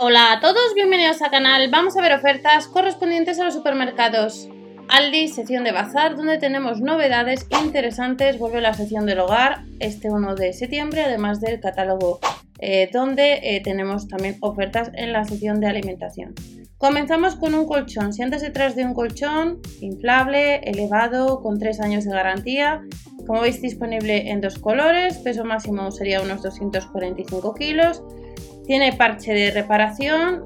Hola a todos, bienvenidos al canal. Vamos a ver ofertas correspondientes a los supermercados. Aldi, sección de bazar, donde tenemos novedades interesantes. Vuelve la sección del hogar este 1 de septiembre, además del catálogo, eh, donde eh, tenemos también ofertas en la sección de alimentación. Comenzamos con un colchón. Siéntese detrás de un colchón inflable, elevado, con 3 años de garantía. Como veis, disponible en dos colores. Peso máximo sería unos 245 kilos tiene parche de reparación.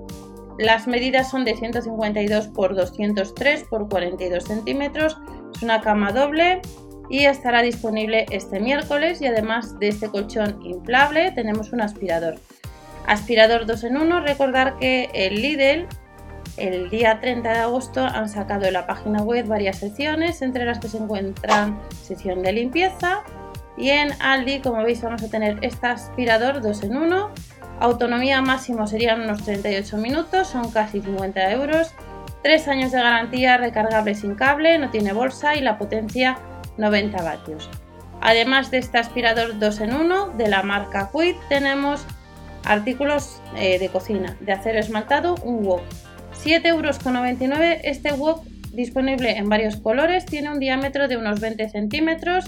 Las medidas son de 152 por 203 por 42 centímetros. Es una cama doble y estará disponible este miércoles. Y además de este colchón inflable, tenemos un aspirador. Aspirador 2 en 1. Recordar que el Lidl el día 30 de agosto han sacado en la página web varias secciones, entre las que se encuentran sección de limpieza. Y en Aldi, como veis, vamos a tener este aspirador 2 en 1 Autonomía máximo serían unos 38 minutos, son casi 50 euros. 3 años de garantía recargable sin cable, no tiene bolsa y la potencia 90 vatios. Además de este aspirador 2 en 1 de la marca Quid, tenemos artículos eh, de cocina de acero esmaltado, un wok. 7,99 euros. Este wok disponible en varios colores, tiene un diámetro de unos 20 centímetros,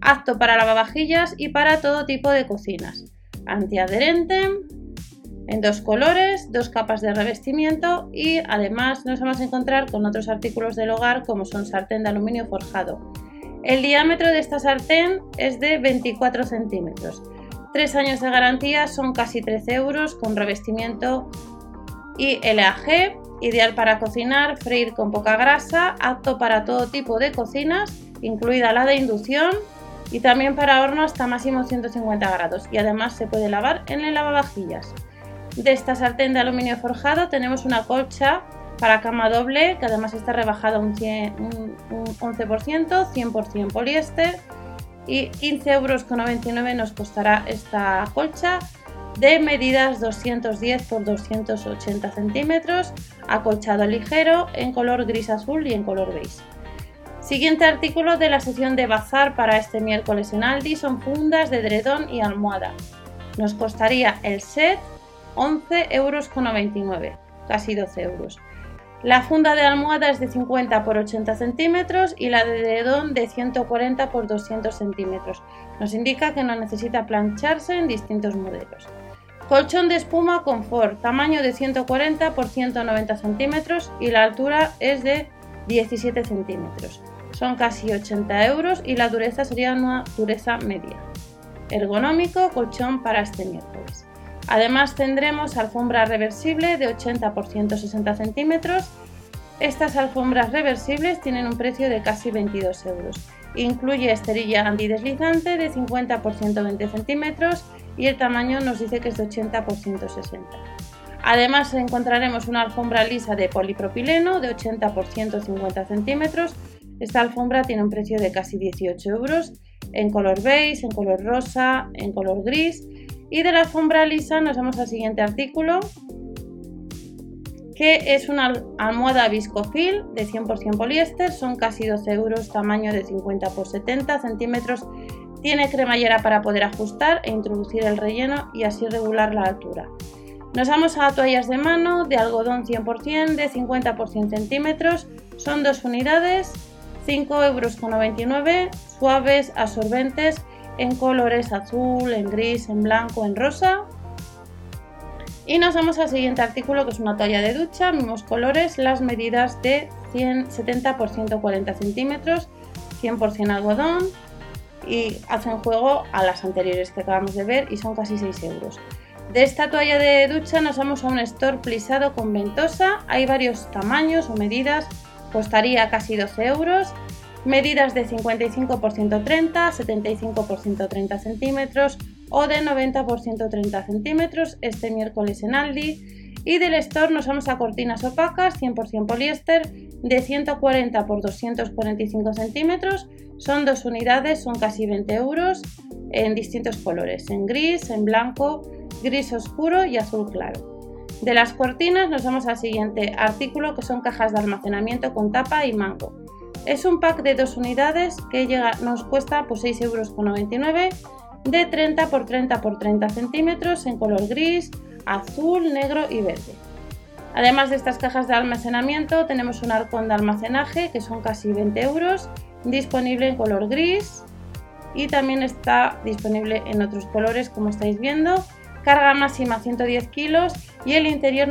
apto para lavavajillas y para todo tipo de cocinas. Antiadherente, en dos colores, dos capas de revestimiento y además nos vamos a encontrar con otros artículos del hogar como son sartén de aluminio forjado. El diámetro de esta sartén es de 24 centímetros. Tres años de garantía son casi 13 euros con revestimiento y LAG, ideal para cocinar, freír con poca grasa, apto para todo tipo de cocinas, incluida la de inducción y también para horno hasta máximo 150 grados y además se puede lavar en el lavavajillas. De esta sartén de aluminio forjado tenemos una colcha para cama doble que además está rebajada un, 11%, 100% poliéster y 15,99 euros nos costará esta colcha de medidas 210 x 280 centímetros, acolchado ligero en color gris azul y en color beige. Siguiente artículo de la sección de bazar para este miércoles en Aldi son fundas de dredón y almohada. Nos costaría el set 11,99 euros, casi 12 euros. La funda de almohada es de 50 por 80 centímetros y la de dedón de 140 por 200 centímetros. Nos indica que no necesita plancharse en distintos modelos. Colchón de espuma confort, tamaño de 140 por 190 centímetros y la altura es de 17 centímetros. Son casi 80 euros y la dureza sería una dureza media. Ergonómico, colchón para este miércoles. Además tendremos alfombra reversible de 80 por 160 centímetros. Estas alfombras reversibles tienen un precio de casi 22 euros. Incluye esterilla antideslizante de 50 por 120 centímetros y el tamaño nos dice que es de 80 por 160. Además encontraremos una alfombra lisa de polipropileno de 80 por 150 centímetros. Esta alfombra tiene un precio de casi 18 euros en color beige, en color rosa, en color gris y de la alfombra lisa nos vamos al siguiente artículo, que es una almohada viscofil de 100% poliéster, son casi 12 euros, tamaño de 50 por 70 centímetros. Tiene cremallera para poder ajustar e introducir el relleno y así regular la altura. Nos vamos a toallas de mano de algodón 100% de 50 por 100 centímetros. Son dos unidades, 5,99 euros, suaves, absorbentes en colores azul, en gris, en blanco, en rosa. Y nos vamos al siguiente artículo que es una toalla de ducha, mismos colores, las medidas de 170 por 140 centímetros, 100% algodón y hacen juego a las anteriores que acabamos de ver y son casi 6 euros. De esta toalla de ducha nos vamos a un store plisado con ventosa, hay varios tamaños o medidas, costaría casi 12 euros medidas de 55 por 130, 75 por 130 centímetros o de 90 por 130 centímetros este miércoles en Aldi. Y del store nos vamos a cortinas opacas 100% poliéster de 140 por 245 centímetros. Son dos unidades, son casi 20 euros en distintos colores, en gris, en blanco, gris oscuro y azul claro. De las cortinas nos vamos al siguiente artículo que son cajas de almacenamiento con tapa y mango. Es un pack de dos unidades que nos cuesta pues, 6,99 euros de 30 por 30 por 30 centímetros en color gris, azul, negro y verde. Además de estas cajas de almacenamiento tenemos un arcón de almacenaje que son casi 20 euros, disponible en color gris y también está disponible en otros colores como estáis viendo. Carga máxima 110 kilos y el interior